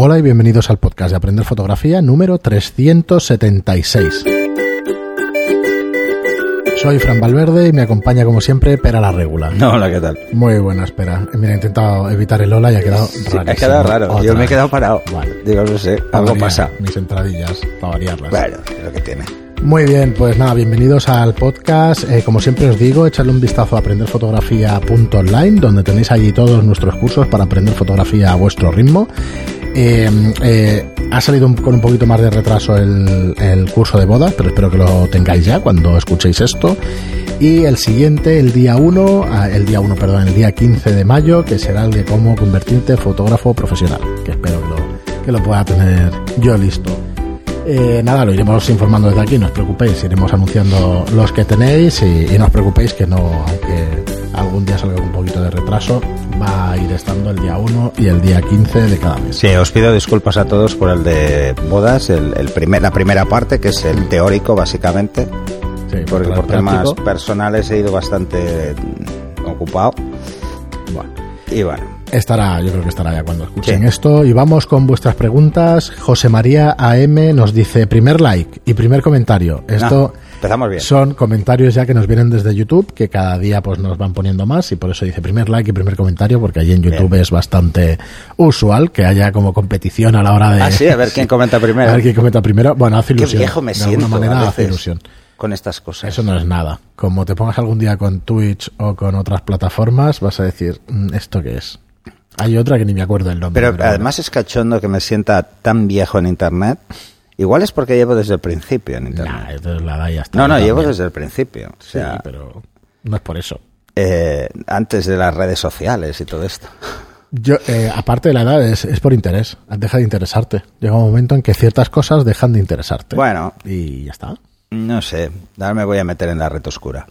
Hola y bienvenidos al podcast de Aprender Fotografía número 376. Soy Fran Valverde y me acompaña como siempre Pera la Regula. Hola, ¿qué tal? Muy buena, espera. Mira, he intentado evitar el hola y ha quedado raro. Ha quedado raro. Yo me he quedado parado. Vale. Digo, no sé, algo pasa. Mis entradillas, para variarlas. Bueno, es lo que tiene. Muy bien, pues nada, bienvenidos al podcast. Eh, como siempre os digo, echadle un vistazo a aprenderfotografía.online, donde tenéis allí todos nuestros cursos para aprender fotografía a vuestro ritmo. Eh, eh, ha salido con un poquito más de retraso el, curso de bodas, pero espero que lo tengáis ya cuando escuchéis esto. Y el siguiente, el día 1, ah, el día 1, perdón, el día 15 de mayo, que será el de cómo convertirte fotógrafo profesional, que espero que lo, que lo pueda tener yo listo. Eh, nada, lo iremos informando desde aquí, no os preocupéis, iremos anunciando los que tenéis y, y no os preocupéis que no, aunque algún día salga un poquito de retraso, va a ir estando el día 1 y el día 15 de cada mes. Sí, os pido disculpas a todos por el de bodas, el, el primer, la primera parte, que es el teórico, básicamente, Sí, porque por temas personales he ido bastante ocupado. bueno, Y bueno, estará, yo creo que estará ya cuando escuchen Sí. esto. Y vamos con vuestras preguntas. José María AM nos dice primer like y primer comentario. Esto no, empezamos bien. son comentarios ya que nos vienen desde YouTube, que cada día pues nos van poniendo más y por eso dice primer like y primer comentario, porque allí en YouTube Bien. es bastante usual que haya como competición a la hora de... Ah, sí, a ver quién comenta primero. A ver quién comenta primero. Bueno, hace Qué ilusión. viejo me de siento alguna manera hace ilusión. con estas cosas. Eso no es nada. Como te pongas algún día con Twitch o con otras plataformas, vas a decir, "Mm, ¿esto qué es? Hay otra que ni me acuerdo el nombre. Pero además es cachondo que me sienta tan viejo en Internet. Igual es porque llevo desde el principio en Internet. Nah, entonces la da y ya está. no, no, llevo desde el principio. O Sí, pero no es por eso. eh, antes de las redes sociales y todo esto. Yo, eh, aparte de la edad, es, es por interés. Deja de interesarte. Llega un momento en que ciertas cosas dejan de interesarte. Bueno, Y ya está. no sé, ahora me voy a meter en la red oscura.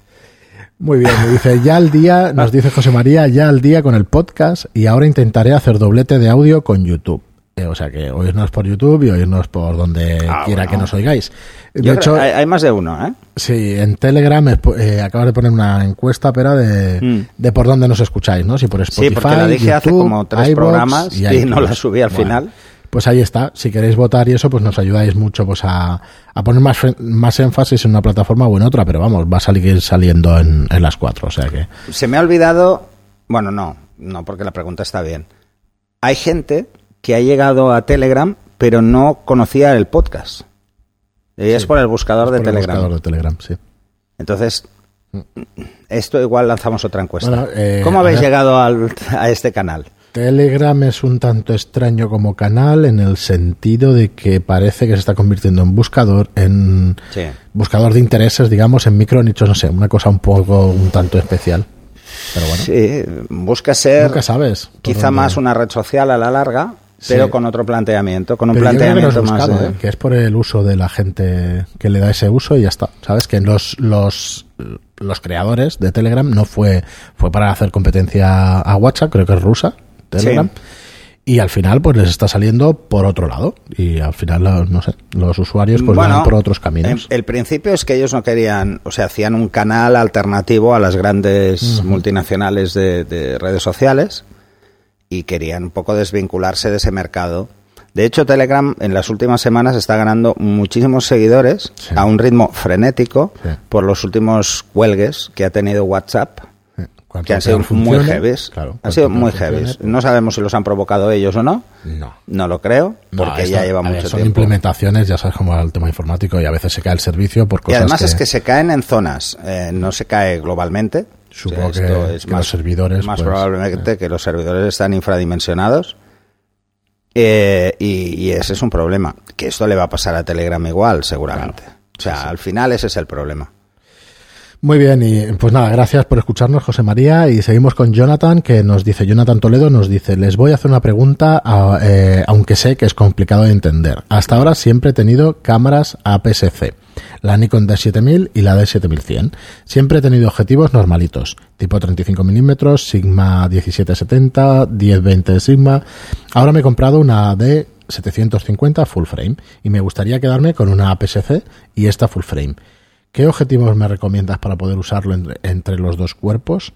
Muy bien, me dice, ya al día, nos dice José María, ya al día con el podcast y ahora intentaré hacer doblete de audio con YouTube. Eh, o sea que oírnos por YouTube y oírnos por donde Ah, quiera bueno. que nos oigáis. De Yo hecho, hay, hay más de uno, ¿eh? sí, en Telegram eh, acabas de poner una encuesta, pero de, Mm. de por dónde nos escucháis, ¿no? Si por Spotify, Sí, porque la dije hace YouTube, como tres programas y no la subí al Bueno, final. Pues ahí está. Si queréis votar y eso, pues nos ayudáis mucho pues a, a poner más, más énfasis en una plataforma o en otra, pero vamos, va a salir saliendo en, en las cuatro, o sea que... Se me ha olvidado, bueno, no, no, porque la pregunta está bien. Hay gente que ha llegado a Telegram, pero no conocía el podcast. Y es Sí, por el buscador de por el Telegram. buscador de Telegram, sí. Entonces, esto igual lanzamos otra encuesta. Bueno, eh, ¿Cómo habéis llegado al- a este canal? Telegram es un tanto extraño como canal en el sentido de que parece que se está convirtiendo en buscador, en Sí. buscador de intereses, digamos, en micro nichos, no sé, una cosa un poco, un tanto especial. Pero bueno, Sí, busca ser nunca sabes. quizá más una red social a la larga, pero Sí. con otro planteamiento, con un Pero que planteamiento más buscado, de- ¿eh? que es por el uso de la gente que le da ese uso y ya está. ¿Sabes? Que los, los, los creadores de Telegram no fue, fue para hacer competencia a WhatsApp, creo que es rusa, Telegram. Y al final, pues les está saliendo por otro lado. Y al final, no sé, los usuarios pues van por otros caminos. en- El principio es que ellos no querían, o sea, hacían un canal alternativo a las grandes multinacionales de, de redes sociales y querían un poco desvincularse de ese mercado. De hecho, Telegram en las últimas semanas está ganando muchísimos seguidores Sí. a un ritmo frenético Sí. por los últimos cuelgues que ha tenido WhatsApp. Eh, que han sido muy heavies. claro, han sido muy heavies. No sabemos si los han provocado ellos o no. No. No lo creo, No, porque esto- ya lleva ver, mucho son tiempo. implementaciones, ya sabes cómo va el tema informático y a veces se cae el servicio por Y cosas además es que se caen en zonas, eh, no se cae globalmente. Supongo O sea, que- que los servidores, Más pues, probablemente que los servidores están infradimensionados. Eh, y, y ese es un problema. Que esto le va a pasar a Telegram igual, seguramente. O sea, al final ese es el problema. Muy bien, y pues nada, gracias por escucharnos, José María. Y seguimos con Jonathan, que nos dice, Jonathan Toledo nos dice, les voy a hacer una pregunta, eh, aunque sé que es complicado de entender. Hasta ahora siempre he tenido cámaras APS-C, la Nikon D7000 y la D7100. Siempre he tenido objetivos normalitos, tipo 35 milímetros, Sigma 1770, 1020 de Sigma. Ahora me he comprado una D750 full frame y me gustaría quedarme con una APS-C y esta full frame. ¿Qué objetivos me recomiendas para poder usarlo entre, entre los dos cuerpos?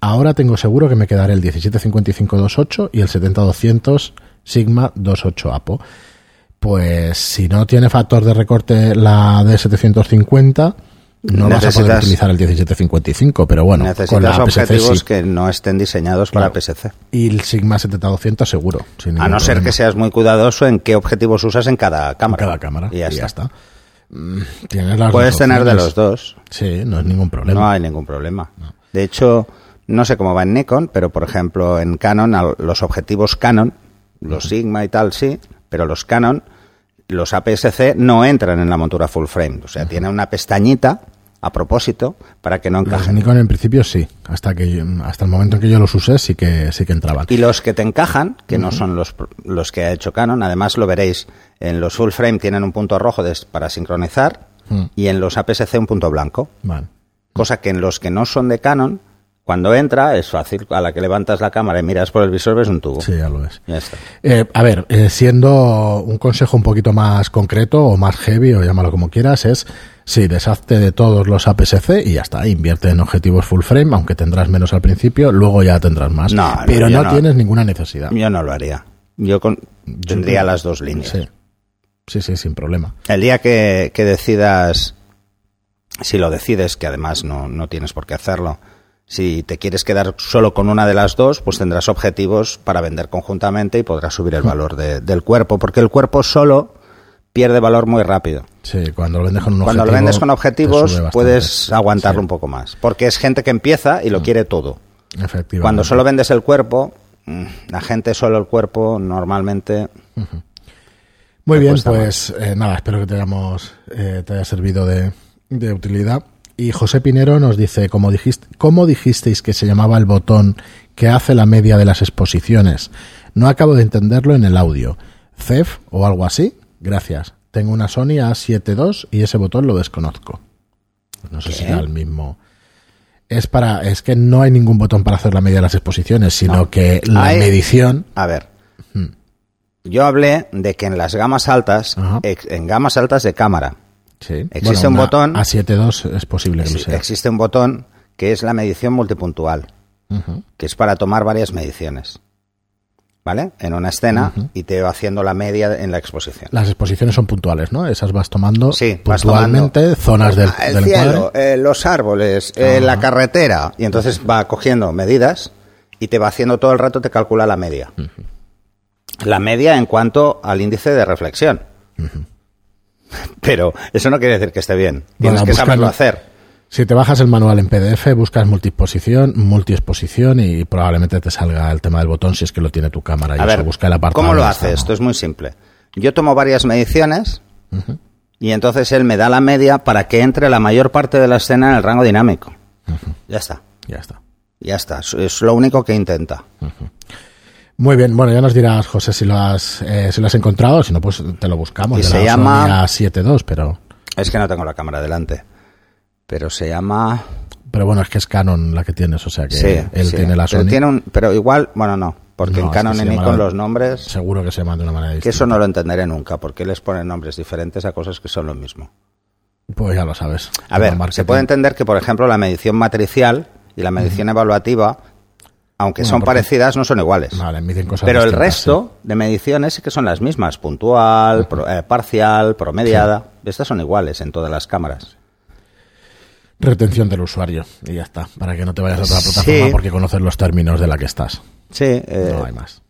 Ahora tengo seguro que me quedaré el 1755-28 y el 70-200 Sigma 28 APO. Pues si no tiene factor de recorte la D750, no vas a poder Necesitas- utilizar el 1755, pero bueno, con Necesitas la PSC objetivos sí. que no estén diseñados para Claro. PSC. Y el Sigma 7200 seguro. A no ser que seas muy cuidadoso en qué objetivos usas en cada En cámara. cada cámara. Y ya, está. Mm, Tienes las Puedes tener de los dos. Sí, no es ningún problema. No hay ningún problema. De hecho, no sé cómo va en Nikon, pero por ejemplo en Canon, los objetivos Canon, los Sigma y tal, sí, pero los Canon, los APS-C no entran en la montura full frame. O sea, tiene una pestañita a propósito para que no Los encajen. Nikon en principio sí, hasta que hasta el momento en que yo los usé sí que sí que entraban. Y los que te encajan, que no son los, los que ha hecho Canon, además lo veréis, en los full frame tienen un punto rojo para sincronizar Mm. y en los APS-C un punto blanco. Vale. Cosa que en los que no son de Canon, cuando entra es fácil. A la que levantas la cámara y miras por el visor ves un tubo. Sí, ya lo ves. Ya está. Eh, a ver, eh, siendo un consejo un poquito más concreto o más heavy o llámalo como quieras, es sí, deshazte de todos los APS-C y ya está, invierte en objetivos full frame, aunque tendrás menos al principio, luego ya tendrás más. No, no, pero no, no. tienes ninguna necesidad. Yo no lo haría. Yo con- tendría las dos líneas. Sí. sí, sí, sin problema. El día que, que decidas, si lo decides, que además no, no tienes por qué hacerlo, si te quieres quedar solo con una de las dos, pues tendrás objetivos para vender conjuntamente y podrás subir el valor de- del cuerpo, porque el cuerpo solo pierde valor muy rápido. Sí, cuando lo vendes con un Cuando objetivo. lo vendes con objetivos, puedes aguantarlo Sí, un poco más, porque es gente que empieza y lo quiere todo. Efectivamente. Cuando solo vendes el cuerpo, mm, la gente solo el cuerpo normalmente Muy bien, pues eh, nada, espero que te, hayamos, eh, te haya servido de, de utilidad. Y José Pinero nos dice, ¿cómo, dijiste, ¿cómo dijisteis que se llamaba el botón que hace la media de las exposiciones? No acabo de entenderlo en el audio. ¿CEF o algo así? Gracias. Tengo una Sony A7 II y ese botón lo desconozco. No sé ¿Qué? si era el mismo. Es para, es que no hay ningún botón para hacer la media de las exposiciones, sino No. que la Hay- medición A ver, yo hablé de que en las gamas altas, Ajá. en gamas altas de cámara, Sí. Existe un botón- A72 es posible que lo sea. existe un botón que es la medición multipuntual, que es para tomar varias mediciones. ¿Vale? En una escena y te va haciendo la media en la exposición. Las exposiciones son puntuales, ¿no? Esas vas tomando Sí, vas puntualmente tomando zonas del, el del cielo, eh, los árboles, eh, la carretera, y entonces va cogiendo medidas y te va haciendo todo el rato, te calcula la media. La media en cuanto al índice de reflexión. Pero eso no quiere decir que esté bien. Tienes Bueno, que saberlo hacer. Si te bajas el manual en PDF, buscas multiexposición, multiexposición y probablemente te salga el tema del botón si es que lo tiene tu cámara. Y A eso, ver, busca el apartado. ¿cómo lo hace? Esto es muy simple. Yo tomo varias mediciones y entonces él me da la media para que entre la mayor parte de la escena en el rango dinámico. Ya está. Ya está. Ya está. Es- Es lo único que intenta. Muy bien, bueno, ya nos dirás, José, si lo has, eh, si lo has encontrado, si no, pues te lo buscamos. Y se la llama- Sony A72, pero, Es que no tengo la cámara delante. Pero se llama. pero bueno, es que es Canon la que tienes, o sea que sí, él sí. tiene la Pero, Sony. tiene un, pero igual, bueno, no. Porque No, en que Canon y Nikon los nombres. Seguro que se llama de una manera Que distinta. eso no lo entenderé nunca. Porque les ponen nombres diferentes a cosas que son lo mismo. Pues ya lo sabes. A ver, se puede entender que, por ejemplo, la medición matricial y la medición evaluativa, aunque Bueno, son porque- parecidas, no son iguales. Vale, miden cosas Pero el resto de mediciones sí que son las mismas. Puntual, pro- eh, parcial, promediada. Estas son iguales en todas las cámaras. Retención del usuario y ya está, para que no te vayas a otra Sí. plataforma porque conoces los términos de la que estás. Sí, eh, No hay más.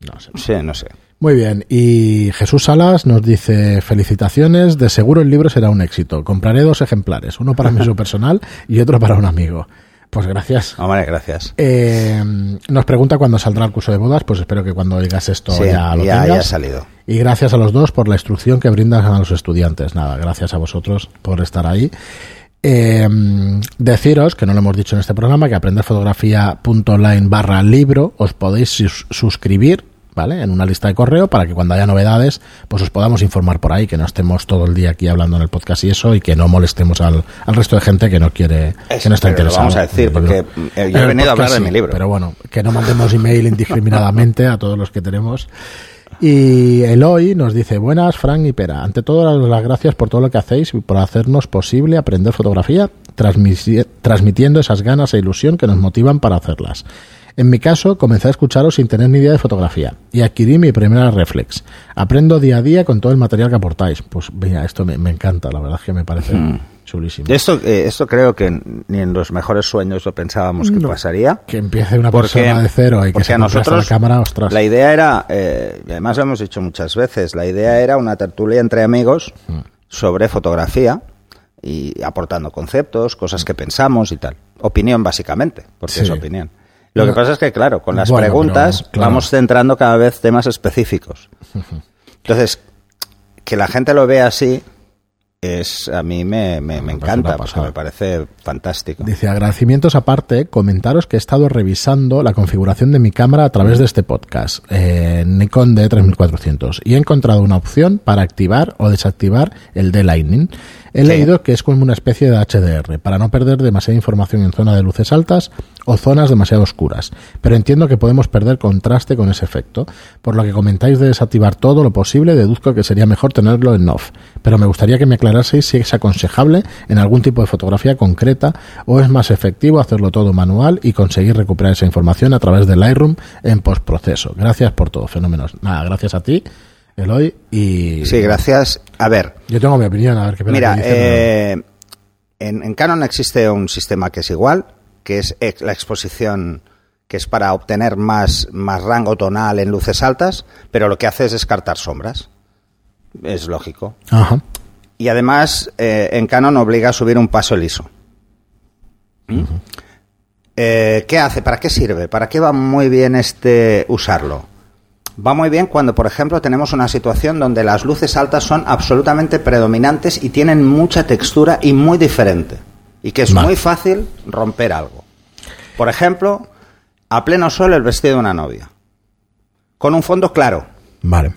No sé. sí, no sé. Muy bien, y Jesús Salas nos dice felicitaciones, de seguro el libro será un éxito. Compraré dos ejemplares, uno para mi uso personal y otro para un amigo. Pues gracias. Hombre, gracias. Eh, nos pregunta cuándo saldrá el curso de bodas, pues espero que cuando oigas esto Sí, ya lo ya, ya ha tengas. salido. Y gracias a los dos por la instrucción que brindan a los estudiantes. Nada, gracias a vosotros por estar ahí. Eh, deciros, que no lo hemos dicho en este programa, que aprenderfotografía.online barra libro os podéis sus- suscribir, ¿vale? En una lista de correo para que cuando haya novedades, pues os podamos informar por ahí, que no estemos todo el día aquí hablando en el podcast y eso, y que no molestemos al, al resto de gente que no quiere, Es- que no está interesada. vamos a decir, porque, eh, yo he venido a hablar de mi libro. Pero bueno, que no mandemos email indiscriminadamente a todos los que tenemos. Y Eloy nos dice, buenas, Frank y Pera. Ante todo, las gracias por todo lo que hacéis y por hacernos posible aprender fotografía, transmitiendo esas ganas e ilusión que nos motivan para hacerlas. En mi caso, comencé a escucharos sin tener ni idea de fotografía y adquirí mi primera reflex. Aprendo día a día con todo el material que aportáis. Pues mira, esto me, me encanta, la verdad es que me parece Mm. chulísimo. Esto, eh, esto creo que ni en los mejores sueños lo pensábamos que No. pasaría. Que empiece una Porque- persona de cero y que se a nosotros la cámara, ostras. La idea era, eh, y además lo hemos dicho muchas veces, la idea era una tertulia entre amigos Mm. sobre fotografía y aportando conceptos, cosas que pensamos y tal. Opinión básicamente, porque Sí. es opinión. Lo que pasa es que, claro, con las bueno, preguntas pero, claro. vamos centrando cada vez temas específicos. Entonces, que la gente lo vea así, es a mí me, me, encanta, me parece fantástico. Dice, agradecimientos aparte, comentaros que he estado revisando la configuración de mi cámara a través de este podcast, eh, Nikon D3400, y he encontrado una opción para activar o desactivar el D-Lightning. He leído que es como una especie de HDR, para no perder demasiada información en zona de luces altas o zonas demasiado oscuras, pero entiendo que podemos perder contraste con ese efecto. Por lo que comentáis de desactivar todo lo posible, deduzco que sería mejor tenerlo en off, pero me gustaría que me aclaraseis si es aconsejable en algún tipo de fotografía concreta o es más efectivo hacerlo todo manual y conseguir recuperar esa información a través del Lightroom en postproceso. Gracias por todo, fenómenos. Nada, gracias a ti, Eloy, y Sí, gracias. A ver, yo tengo mi opinión, a ver qué pena Mira, que dice, pero- eh, en, en Canon existe un sistema que es igual, que es ex- la exposición que es para obtener más, más rango tonal en luces altas, pero lo que hace es descartar sombras. Es lógico. Ajá. Y además, eh, en Canon obliga a subir un paso el ISO. ¿Mm? Eh, ¿Qué hace? ¿Para qué sirve? ¿Para qué va muy bien este usarlo? Va muy bien cuando, por ejemplo, tenemos una situación donde las luces altas son absolutamente predominantes y tienen mucha textura y muy diferente. Y que es Vale. muy fácil romper algo. Por ejemplo, a pleno sol el vestido de una novia. Con un fondo claro. Vale.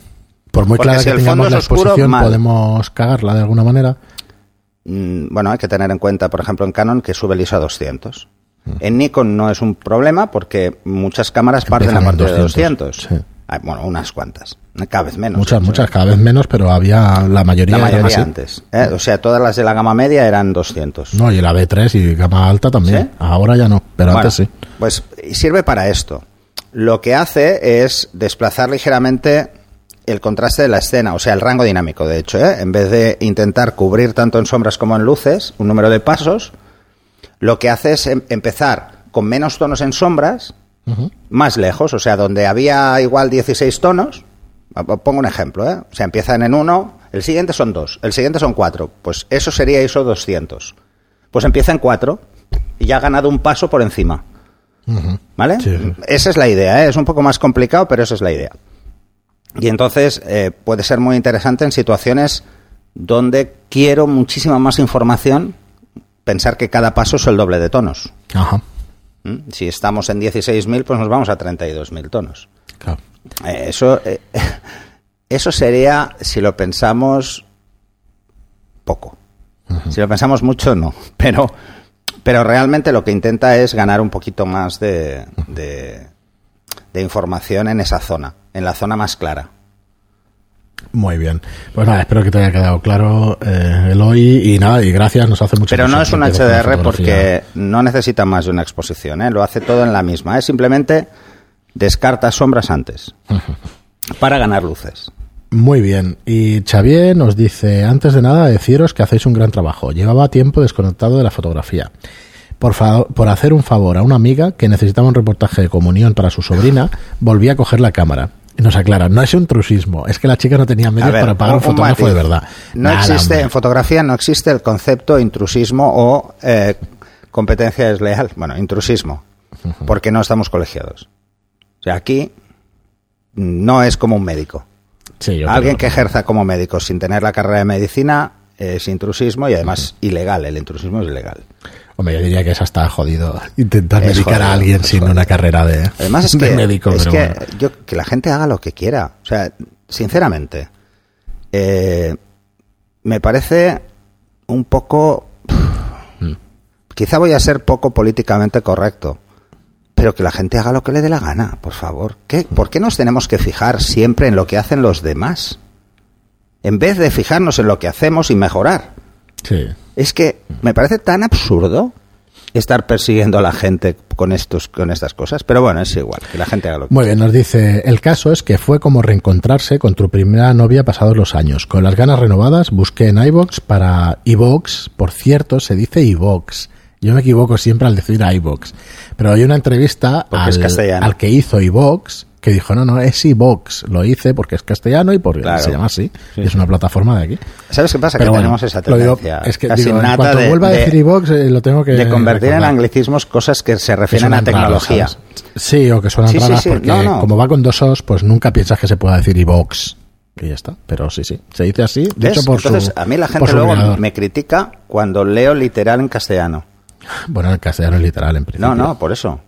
Por muy Porque clara si que tengamos fondo la oscuro, exposición, mal. podemos cagarla de alguna manera. Mm, Bueno, hay que tener en cuenta, por ejemplo, en Canon que sube el ISO a 200. En Nikon no es un problema porque muchas cámaras parten a partir de 200, 200. sí. Hay, bueno, unas cuantas. Cada vez menos. Muchas, muchas, cada vez menos, pero había la mayoría, La eran mayoría así. antes. ¿eh? O sea, todas las de la gama media eran 200. No, y la B3 y gama alta también. ¿Sí? Ahora ya no, pero Bueno, antes sí. Pues sirve para esto. Lo que hace es desplazar ligeramente el contraste de la escena, o sea, el rango dinámico, de hecho. ¿eh? En vez de intentar cubrir tanto en sombras como en luces, un número de pasos, lo que hace es em- empezar con menos tonos en sombras, Más lejos, o sea, donde había igual 16 tonos, pongo un ejemplo, ¿eh? o sea, empiezan en uno, el siguiente son dos, el siguiente son cuatro, pues eso sería ISO 200. Pues empieza en cuatro y ya ha ganado un paso por encima. ¿Vale? Sí. Esa es la idea, ¿eh? es un poco más complicado, pero esa es la idea. Y entonces eh, puede ser muy interesante en situaciones donde quiero muchísima más información, pensar que cada paso es el doble de tonos. Ajá. ¿Mm? Si estamos en 16.000, pues nos vamos a 32.000 tonos. Claro. Eh, eso, eh, eso sería, si lo pensamos, poco. Si lo pensamos mucho, no. Pero, pero realmente lo que intenta es ganar un poquito más de, de, de información en esa zona, en la zona más clara. Muy bien. Pues nada, espero que te haya quedado claro, eh, Eloy, y nada, y gracias, nos hace mucho Pero no es un HDR porque no necesita más de una exposición, ¿eh? lo hace todo en la misma. Es simplemente descarta sombras antes para ganar luces. Muy bien. Y Xavier nos dice, antes de nada, deciros que hacéis un gran trabajo. Llevaba tiempo desconectado de la fotografía. Por, fa- por hacer un favor a una amiga que necesitaba un reportaje de comunión para su sobrina, volví a coger la cámara. Nos aclara, no es intrusismo, es que la chica no tenía medios ver, para pagar un, un- un fotógrafo matiz. de verdad. No Nada, existe, hombre. en fotografía no existe el concepto de intrusismo o eh, competencia desleal. Bueno, intrusismo, porque no estamos colegiados. O sea, aquí no es como un médico. Sí, Alguien creo. que ejerza como médico sin tener la carrera de medicina es intrusismo y además ilegal. El intrusismo es ilegal. Hombre, yo diría que es hasta jodido intentar Es medicar a alguien sin jodido. una carrera de, Además es de que, médico. es pero que, bueno. yo, que la gente haga lo que quiera. O sea, sinceramente, eh, me parece un poco... Mm. Quizá voy a ser poco políticamente correcto, pero que la gente haga lo que le dé la gana, por favor. ¿Qué? ¿Por qué nos tenemos que fijar siempre en lo que hacen los demás? En vez de fijarnos en lo que hacemos y mejorar. Sí. Es que me parece tan absurdo. estar persiguiendo a la gente con estos con estas cosas, pero bueno, es igual, que la gente haga lo que Muy bien, nos dice, el caso es que fue como reencontrarse con tu primera novia pasados los años. Con las ganas renovadas busqué en iVox para iVox, por cierto, se dice iVox. Yo me equivoco siempre al decir iVox. Pero hay una entrevista al, al que hizo iVox que dijo, no, no, es iVox. Lo hice porque es castellano y porque Claro. se llama así. Sí, y es una plataforma de aquí. ¿Sabes qué pasa? Pero que bueno, tenemos esa digo, tendencia es que casi digo, cuanto de, vuelva a de- decir iVox, eh, lo tengo que de convertir en anglicismos cosas que se Que refieren a tecnología. sí, o que suenan Sí, raras sí. porque No, no. como va con dos os, pues nunca piensas que se pueda decir iVox. Y ya está. Pero sí, sí. Se dice así, ¿Ves? dicho por Entonces, su a mí la gente luego me critica cuando leo literal en castellano. Bueno, el castellano es literal en principio. No, no, por eso.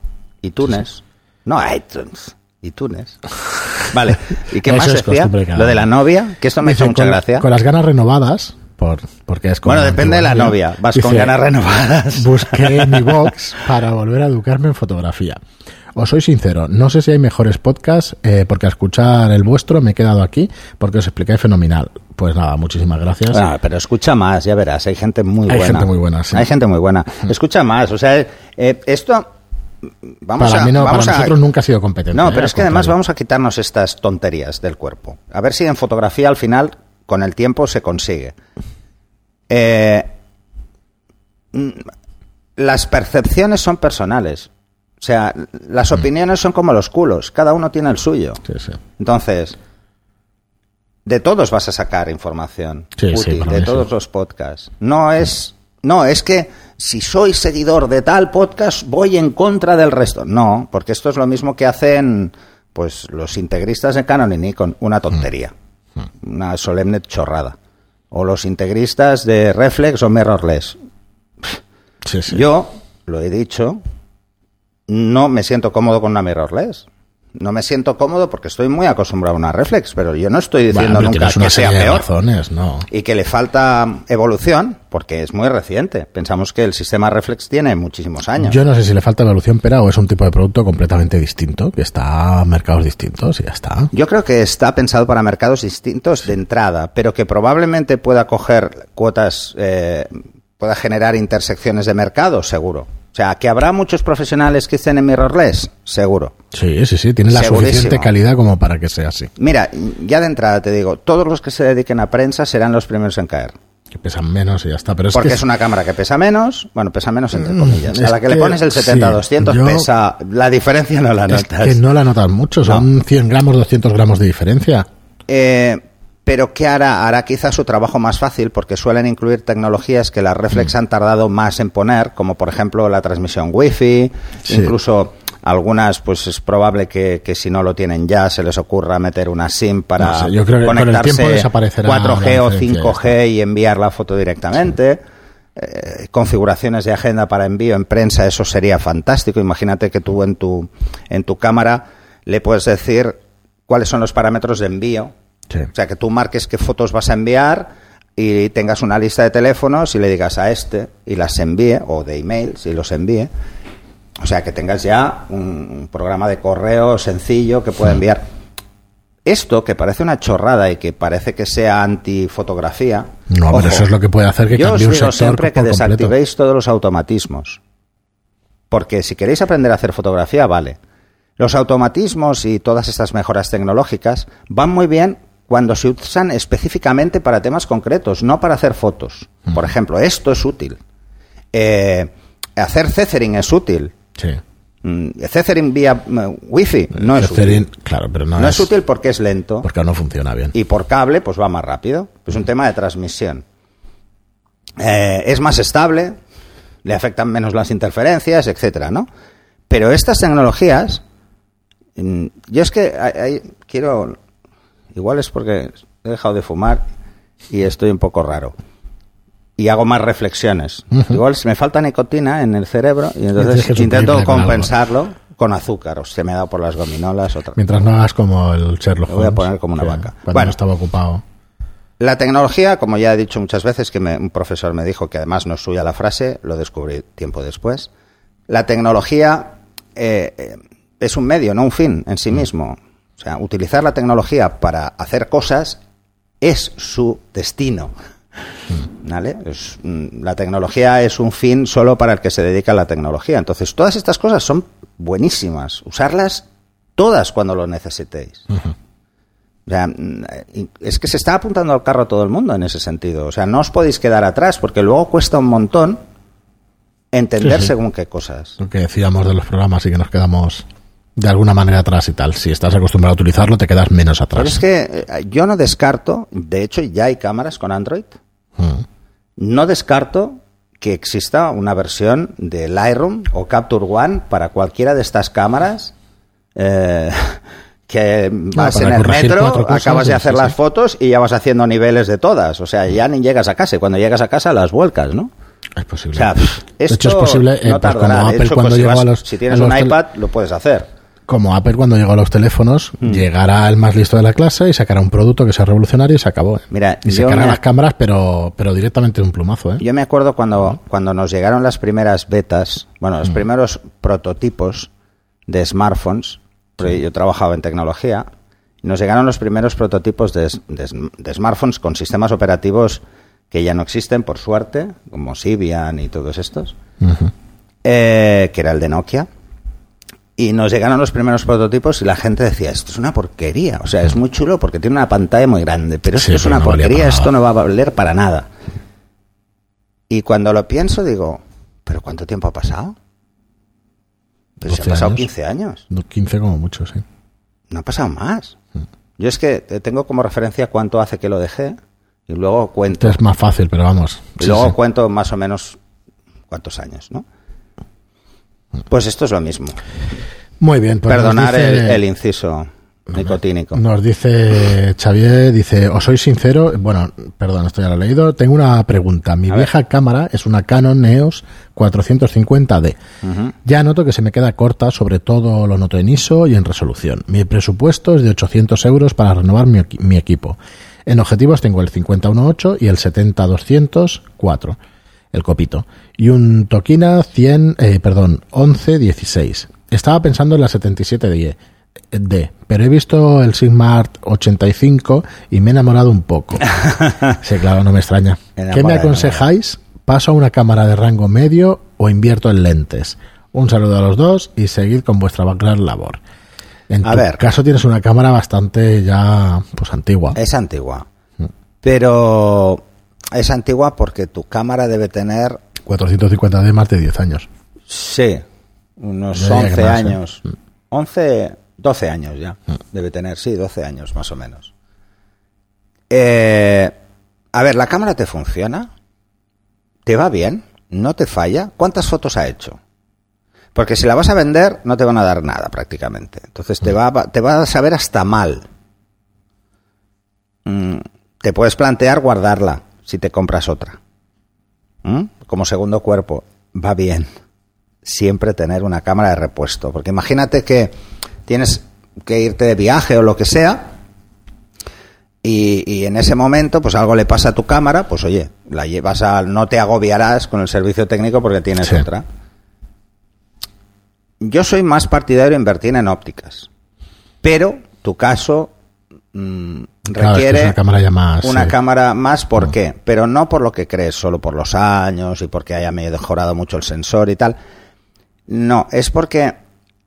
iTunes. No, iTunes. iTunes. Vale. ¿Y qué más es Lo de la novia, que esto me hizo mucha con, gracia. Con las ganas renovadas, por, porque es como Bueno, depende de la novia. Vas con ganas renovadas. Busqué mi box para volver a educarme en fotografía. Os soy sincero, no sé si hay mejores podcasts, eh, porque a escuchar el vuestro me he quedado aquí, porque os explicáis fenomenal. Pues nada, muchísimas gracias. Ah, pero escucha más, ya verás. Hay gente muy Hay buena. gente muy buena, sí. Hay gente muy buena. Escucha más. O sea, eh, esto. Vamos para a, mí no, vamos para a- nosotros nunca ha sido competente. No, ¿eh? pero es que además vamos a quitarnos estas tonterías del cuerpo. A ver si en fotografía al final, con el tiempo, se consigue. Eh, mm, las percepciones son personales. O sea, las Mm. opiniones son como los culos. Cada uno tiene el suyo. Sí, sí. Entonces, de todos vas a sacar información Sí, útil, de todos los podcasts. No es, no, es que si soy seguidor de tal podcast voy en contra del resto. No, porque esto es lo mismo que hacen pues los integristas de Canon y Nikon, una tontería, Mm. una solemne chorrada. O los integristas de Reflex o Mirrorless. Sí, sí. Yo, lo he dicho, no me siento cómodo con una mirrorless. No me siento cómodo porque estoy muy acostumbrado a una reflex, pero yo no estoy diciendo nunca que sea peor razones, ¿no? y que le falta evolución porque es muy reciente. Pensamos que el sistema reflex tiene muchísimos años. Yo no sé si le falta evolución, pero o es un tipo de producto completamente distinto, que está a mercados distintos y ya está. Yo creo que está pensado para mercados distintos de entrada, pero que probablemente pueda coger cuotas, eh, pueda generar intersecciones de mercado, seguro. O sea, que habrá muchos profesionales que estén en mirrorless, seguro. Sí, sí, sí, tiene la Segurísimo. suficiente calidad como para que sea así. Mira, ya de entrada te digo, todos los que se dediquen a prensa serán los primeros en caer. Que pesan menos y ya está. Pero es Porque que es una cámara que pesa menos, bueno, pesa menos entre Mm, comillas. A es la que, le pones el sí, 70-200 yo- pesa, la diferencia no la Es notas. que no la notas mucho, son 100 gramos, 200 gramos de diferencia. Eh, pero ¿qué hará? Hará quizás su trabajo más fácil porque suelen incluir tecnologías que las Reflex Mm. han tardado más en poner, como por ejemplo la transmisión Wi-Fi, Sí. incluso algunas, pues es probable que, que si no lo tienen ya se les ocurra meter una SIM para No sé, yo creo que con el conectarse tiempo desaparecerá 4G la o diferencia 5G y enviar la foto directamente. Eh, configuraciones de agenda para envío en prensa, eso sería fantástico. Imagínate que tú en tu, en tu cámara le puedes decir cuáles son los parámetros de envío Sí. o sea, que tú marques qué fotos vas a enviar y tengas una lista de teléfonos y le digas a este y las envíe, o de emails y los envíe. O sea, que tengas ya un, programa de correo sencillo que pueda enviar. Esto, que parece una chorrada y que parece que sea antifotografía. No, pero eso es lo que puede hacer que yo os cambie un digo sector siempre que completo. desactivéis todos los automatismos. Porque si queréis aprender a hacer fotografía, vale. Los automatismos y todas estas mejoras tecnológicas van muy bien cuando se usan específicamente para temas concretos, no para hacer fotos. Por ejemplo, esto es útil. Eh, hacer Cethering es útil. Sí. Mm, Cethering vía mm, Wi-Fi no es Cerin- útil. Claro, pero no, No es útil porque es lento Porque no funciona bien. y por cable pues va más rápido. Es un tema de transmisión. Eh, es más estable, le afectan menos las interferencias, etcétera, ¿no? Pero estas tecnologías, mm, yo es que hay- hay- quiero, igual es porque he dejado de fumar y estoy un poco raro. Y hago más reflexiones. Igual se me falta nicotina en el cerebro y entonces intento con compensarlo con azúcar. O se me ha dado por las gominolas. Otra. Mientras no hagas como el Sherlock Lo voy a Holmes, poner como una vaca. Cuando Bueno. no estaba ocupado. La tecnología, como ya he dicho muchas veces, que me- un profesor me dijo que además no es suya la frase, lo descubrí tiempo después. La tecnología eh, eh, es un medio, no un fin en sí mismo. O sea, utilizar la tecnología para hacer cosas es su destino. ¿Vale? Es, mm, la tecnología es un fin solo para el que se dedica a la tecnología. Entonces, todas estas cosas son buenísimas. Usarlas todas cuando lo necesitéis. O sea, mm, es que se está apuntando al carro todo el mundo en ese sentido. O sea, no os podéis quedar atrás porque luego cuesta un montón entender Sí, sí. según qué cosas. Lo que decíamos de los programas y que nos quedamos de alguna manera atrás y tal. Si estás acostumbrado a utilizarlo, te quedas menos atrás. Pero es que eh, yo no descarto, de hecho ya hay cámaras con Android, Mm. no descarto que exista una versión de Lightroom o Capture One para cualquiera de estas cámaras eh, que vas en el metro, cosas, acabas de hacer sí, las fotos y ya vas haciendo niveles de todas. O sea, ya ni llegas a casa y cuando llegas a casa las vuelcas, ¿no? Es posible. O sea, de esto hecho, es posible, eh, no pues tardará. como De hecho, cuando pues si, llegó vas- a los. si tienes a un los iPad, lo puedes hacer. Como Apple cuando llegó a los teléfonos, Mm. llegará el más listo de la clase y sacará un producto que sea revolucionario y se acabó. ¿eh? Mira, y cargan me- las cámaras, pero, pero directamente de un plumazo. ¿eh? Yo me acuerdo cuando, cuando nos llegaron las primeras betas, bueno, Mm. los primeros prototipos de smartphones, porque yo trabajaba en tecnología, nos llegaron los primeros prototipos de, de- de smartphones con sistemas operativos que ya no existen, por suerte, como Symbian y todos estos, eh, que era el de Nokia. Y nos llegaron los primeros prototipos y la gente decía, esto es una porquería. O sea, es muy chulo porque tiene una pantalla muy grande, pero Sí, esto es pero una no porquería, esto no va a valer para nada. Y cuando lo pienso digo, ¿pero cuánto tiempo ha pasado? Pues se 12 han pasado años. 15 años. No, 15 como mucho, sí. No ha pasado más. Yo es que tengo como referencia cuánto hace que lo dejé y luego cuento. Esto es más fácil, pero vamos. Y sí, luego sí. cuento más o menos cuántos años, ¿no? Pues esto es lo mismo. Muy bien, pues Perdonar dice- el, el inciso nicotínico. Nos dice Xavier, dice, os soy sincero, bueno, perdón, esto ya lo he leído, tengo una pregunta. Mi A vieja cámara es una Canon EOS 450D. Ujú. Ya noto que se me queda corta, sobre todo lo noto en ISO y en resolución. Mi presupuesto es de 800 euros para renovar mi, mi equipo. En objetivos tengo el 5018 y el 70-204, el copito. Y un Tokina 100, eh, perdón, 1116. Estaba pensando en la 77D, D, pero he visto el Sigma Art 85 y me he enamorado un poco. sí, claro, no me extraña. ¿Qué me aconsejáis? ¿Paso a una cámara de rango medio o invierto en lentes? Un saludo a los dos y seguid con vuestra gran labor. En A tu ver. caso tienes una cámara bastante ya pues antigua. Es antigua. Pero es antigua porque tu cámara debe tener, 450D más de 10 años. sí, unos Yo diría que 11 más, ¿eh? años. 11, 12 años ya. Debe tener, sí, 12 años más o menos. Eh, a ver, ¿la cámara te funciona? ¿Te va bien? ¿No te falla? ¿Cuántas fotos ha hecho? Porque si la vas a vender, no te van a dar nada prácticamente. Entonces te va, a- te va a saber hasta mal. Mm, te puedes plantear guardarla si te compras otra. ¿Mm? Como segundo cuerpo, va bien. Siempre tener una cámara de repuesto. Porque imagínate que tienes que irte de viaje o lo que sea. Y, y en ese momento, pues algo le pasa a tu cámara, pues oye, la llevas a. No te agobiarás con el servicio técnico porque tienes Sí. otra. Yo soy más partidario de invertir en ópticas. Pero tu caso mm, Claro, requiere es una cámara ya más, una sí. cámara más, ¿por qué? Pero no por lo que crees, solo por los años y porque haya mejorado mucho el sensor y tal. No, es porque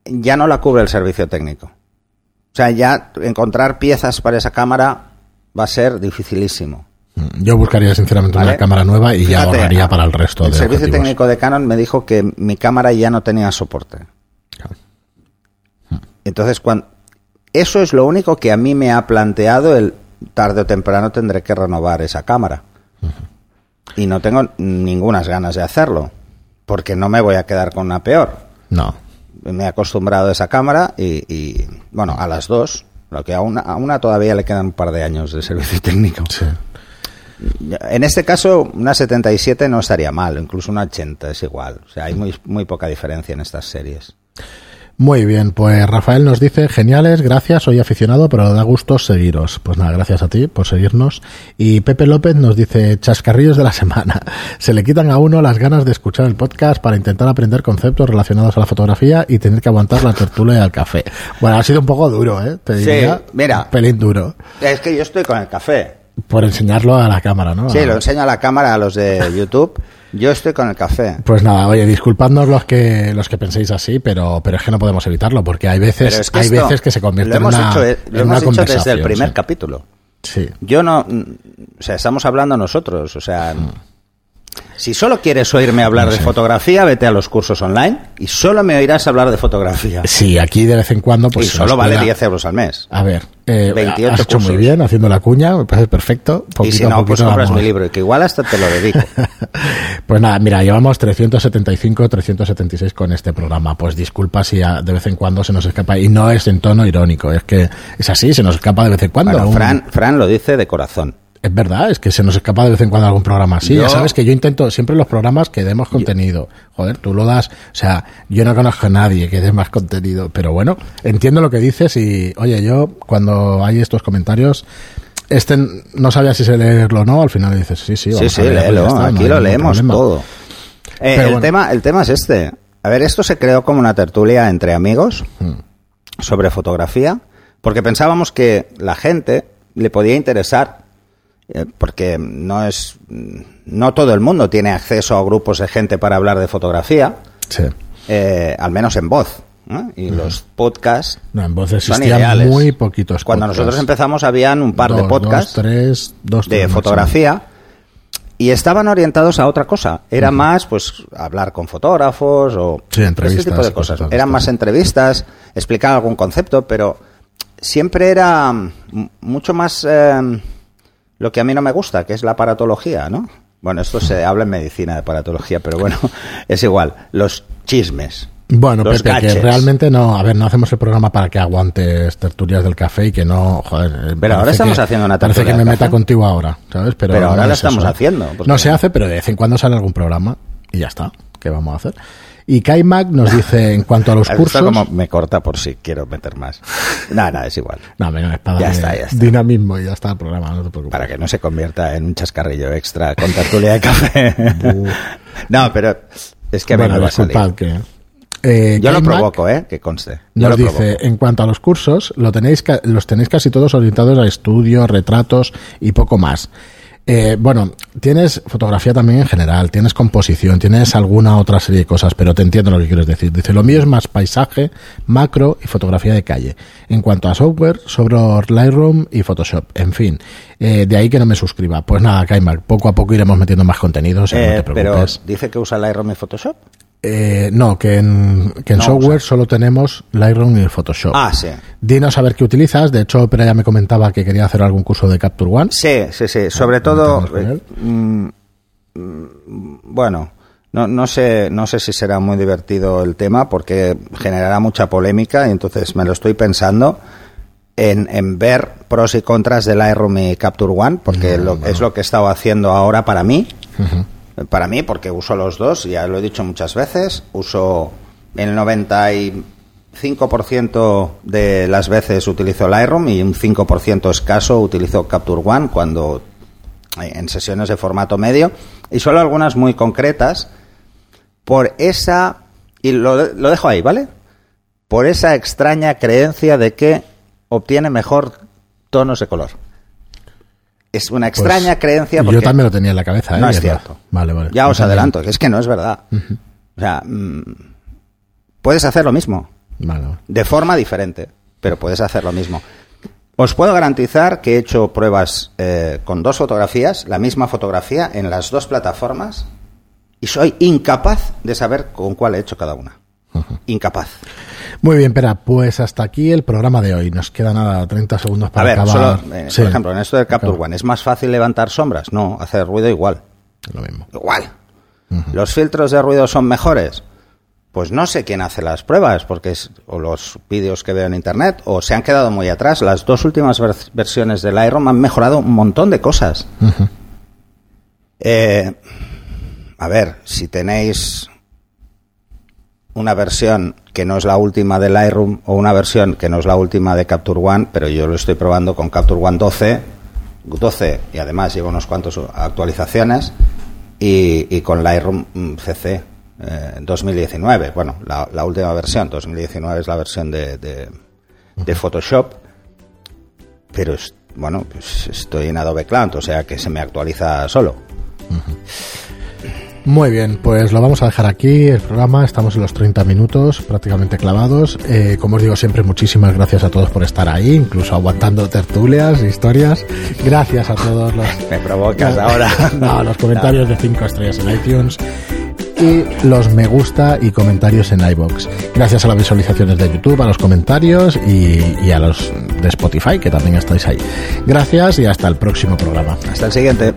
ya no la cubre el servicio técnico. O sea, ya encontrar piezas para esa cámara va a ser dificilísimo. Mm, Yo buscaría sinceramente una cámara nueva y ya ahorraría para el resto El de servicio objetivos. técnico de Canon me dijo que mi cámara ya no tenía soporte. Entonces, cuando, eso es lo único que a mí me ha planteado el tarde o temprano tendré que renovar esa cámara. Y no tengo ningunas ganas de hacerlo, porque no me voy a quedar con una peor. No. Me he acostumbrado a esa cámara y, y, bueno, a las dos, lo que a una, a una todavía le quedan un par de años de servicio técnico. Sí. En este caso, una 77 no estaría mal, incluso una 80 es igual. O sea, hay muy, muy poca diferencia en estas series. Muy bien, pues Rafael nos dice, geniales, gracias, soy aficionado, pero da gusto seguiros. Pues nada, gracias a ti por seguirnos. Y Pepe López nos dice, chascarrillos de la semana. Se le quitan a uno las ganas de escuchar el podcast para intentar aprender conceptos relacionados a la fotografía y tener que aguantar la tertulia y el café. Bueno, ha sido un poco duro, ¿eh? Te Sí, diría, mira. Un pelín duro. Es que yo estoy con el café. por enseñarlo a la cámara, ¿no? Sí, lo enseño a la cámara a los de YouTube. Yo estoy con el café. Pues nada, oye, disculpadnos los que los que penséis así, pero pero es que no podemos evitarlo porque hay veces es que hay veces que se convierte en una, hecho, eh, lo en una hemos hecho desde el primer sí. capítulo. Sí. Yo no, mm, o sea, estamos hablando nosotros, o sea, si solo quieres oírme hablar No de fotografía, vete a los cursos online y solo me oirás hablar de fotografía. Sí, aquí de vez en cuando pues y solo vale cuela- 10 euros al mes. A ver, eh, 28 has hecho muy bien haciendo la cuña, me parece perfecto. y Poquito si a no, pues compras vamos. mi libro, que igual hasta te lo dedico. Pues nada, mira, llevamos 375, 376 con este programa. Pues disculpa si de vez en cuando se nos escapa. Y no es en tono irónico, es que es así, se nos escapa de vez en cuando. Bueno, Fran, Fran lo dice de corazón. Es verdad, es que se nos escapa de vez en cuando algún programa así. Yo- Ya sabes que yo intento siempre los programas que demos contenido. Joder, tú lo das. O sea, yo no conozco a nadie que dé más contenido. Pero bueno, entiendo lo que dices y, oye, yo cuando hay estos comentarios, este no sabía si se leerlo o no. Al final dices, sí, sí, Sí, vamos sí, a leerlo, está, aquí lo leemos problema. todo. Eh, el, bueno. tema, el tema es este. A ver, esto se creó como una tertulia entre amigos Hmm. sobre fotografía, porque pensábamos que la gente le podía interesar, porque no es, no todo el mundo tiene acceso a grupos de gente para hablar de fotografía, Sí. eh, al menos en voz. ¿no? Y los podcasts No, en voz son existían ideales. muy poquitos Cuando podcasts. nosotros empezamos habían un par de podcasts Dos, tres, dos, de máximo. fotografía y estaban orientados a otra cosa. Era más, pues, hablar con fotógrafos o Sí, entrevistas, este tipo de cosas Eran más entrevistas, explicar algún concepto, pero siempre era mm, mucho más eh, lo que a mí no me gusta, que es la aparatología, ¿no? Bueno, esto se habla en medicina de aparatología, pero bueno, es igual. Los chismes. Bueno, los Pepe, que realmente no, a ver, no hacemos el programa para que aguantes tertulias del café y que no, joder. eh, Pero parece ahora estamos que- haciendo una Parece tertulia que me meta café. contigo ahora, ¿sabes? Pero, Pero ahora no la es estamos eso. haciendo, porque- No se hace, pero de vez en cuando sale algún programa y ya está. ¿Qué vamos a hacer? Y Kaimak nos dice, en cuanto a los cursos... como me corta por si quiero meter más. Nada, nada, es igual. No, venga, es para Ya darle está, ya está. dinamismo y ya está el programa, no te preocupes. Para que no se convierta en un chascarrillo extra con tertulia de café. no, pero es que a mí bueno, me va a salir. que... Eh, Yo lo provoco, ¿eh? Que conste. Yo Nos lo dice, en cuanto a los cursos, lo tenéis los tenéis casi todos orientados a estudios, retratos y poco más. Eh, bueno, tienes fotografía también en general, tienes composición, tienes alguna otra serie de cosas, pero te entiendo lo que quieres decir. Dice, lo mío es más paisaje, macro y fotografía de calle. En cuanto a software, sobre Lightroom y Photoshop. En fin, eh, de ahí que no me suscriba. Pues nada, Kaimak, poco a poco iremos metiendo más contenido, o sea, Eh, no te pero preocupes. dice que usa Lightroom y Photoshop. Eh, no, que en, que en No, software o sea- solo tenemos Lightroom y Photoshop. Ah, sí. Dinos a ver qué utilizas. De hecho, Opera ya me comentaba que quería hacer algún curso de Capture One. Sí, sí, sí. Sobre todo, eh, mm, mm, bueno, no, no sé, no sé si será muy divertido el tema porque generará mucha polémica y entonces me lo estoy pensando en, en ver pros y contras de Lightroom y Capture One porque lo- es lo que he estado haciendo ahora para mí. Para mí, porque uso los dos, ya lo he dicho muchas veces, uso el 95% de las veces utilizo Lightroom y un 5% escaso utilizo Capture One cuando eh, en sesiones de formato medio y solo algunas muy concretas por esa y lo, lo dejo ahí, ¿vale? Por esa extraña creencia de que obtiene mejor tonos de color. Es una Pues, extraña creencia porque Yo también lo tenía en la cabeza. ¿eh? no es cierto. Vale, vale. Ya os también. adelanto, es que no es verdad. O sea, mm, puedes hacer lo mismo, Vale, vale. de forma diferente, pero puedes hacer lo mismo. Os puedo garantizar que he hecho pruebas eh, con dos fotografías, la misma fotografía, en las dos plataformas, y soy incapaz de saber con cuál he hecho cada una. Incapaz. Muy bien, Pera, pues hasta aquí el programa de hoy. Nos queda nada, 30 segundos A para ver, acabar. solo, eh, Sí, por ejemplo, en esto del Capture. One, ¿es más fácil levantar sombras? No, hacer ruido igual. Lo mismo. Igual. ¿Los filtros de ruido son mejores? Pues no sé quién hace las pruebas, porque es o los vídeos que veo en internet, o se han quedado muy atrás. Las dos últimas vers- versiones del Lightroom han mejorado un montón de cosas. Eh, a ver, si tenéis una versión que no es la última de Lightroom o una versión que no es la última de Capture One, pero yo lo estoy probando con Capture One 12, 12 y además llevo unos cuantos actualizaciones y, con Lightroom mm, CC eh, 2019, bueno, la, la última versión, 2019 es la versión de, de, Photoshop, pero bueno, pues estoy en Adobe Cloud, o sea que se me actualiza solo. Muy bien, pues lo vamos a dejar aquí, el programa, estamos en los 30 minutos prácticamente clavados. Eh, como os digo siempre, muchísimas gracias a todos por estar ahí, incluso aguantando tertulias, historias. Gracias a todos los... Me provocas ahora. no, los comentarios de 5 estrellas en iTunes y los me gusta y comentarios en iBox. Gracias a las visualizaciones de YouTube, a los comentarios y, y a los de Spotify, que también estáis ahí. Gracias y hasta el próximo programa. Hasta el siguiente.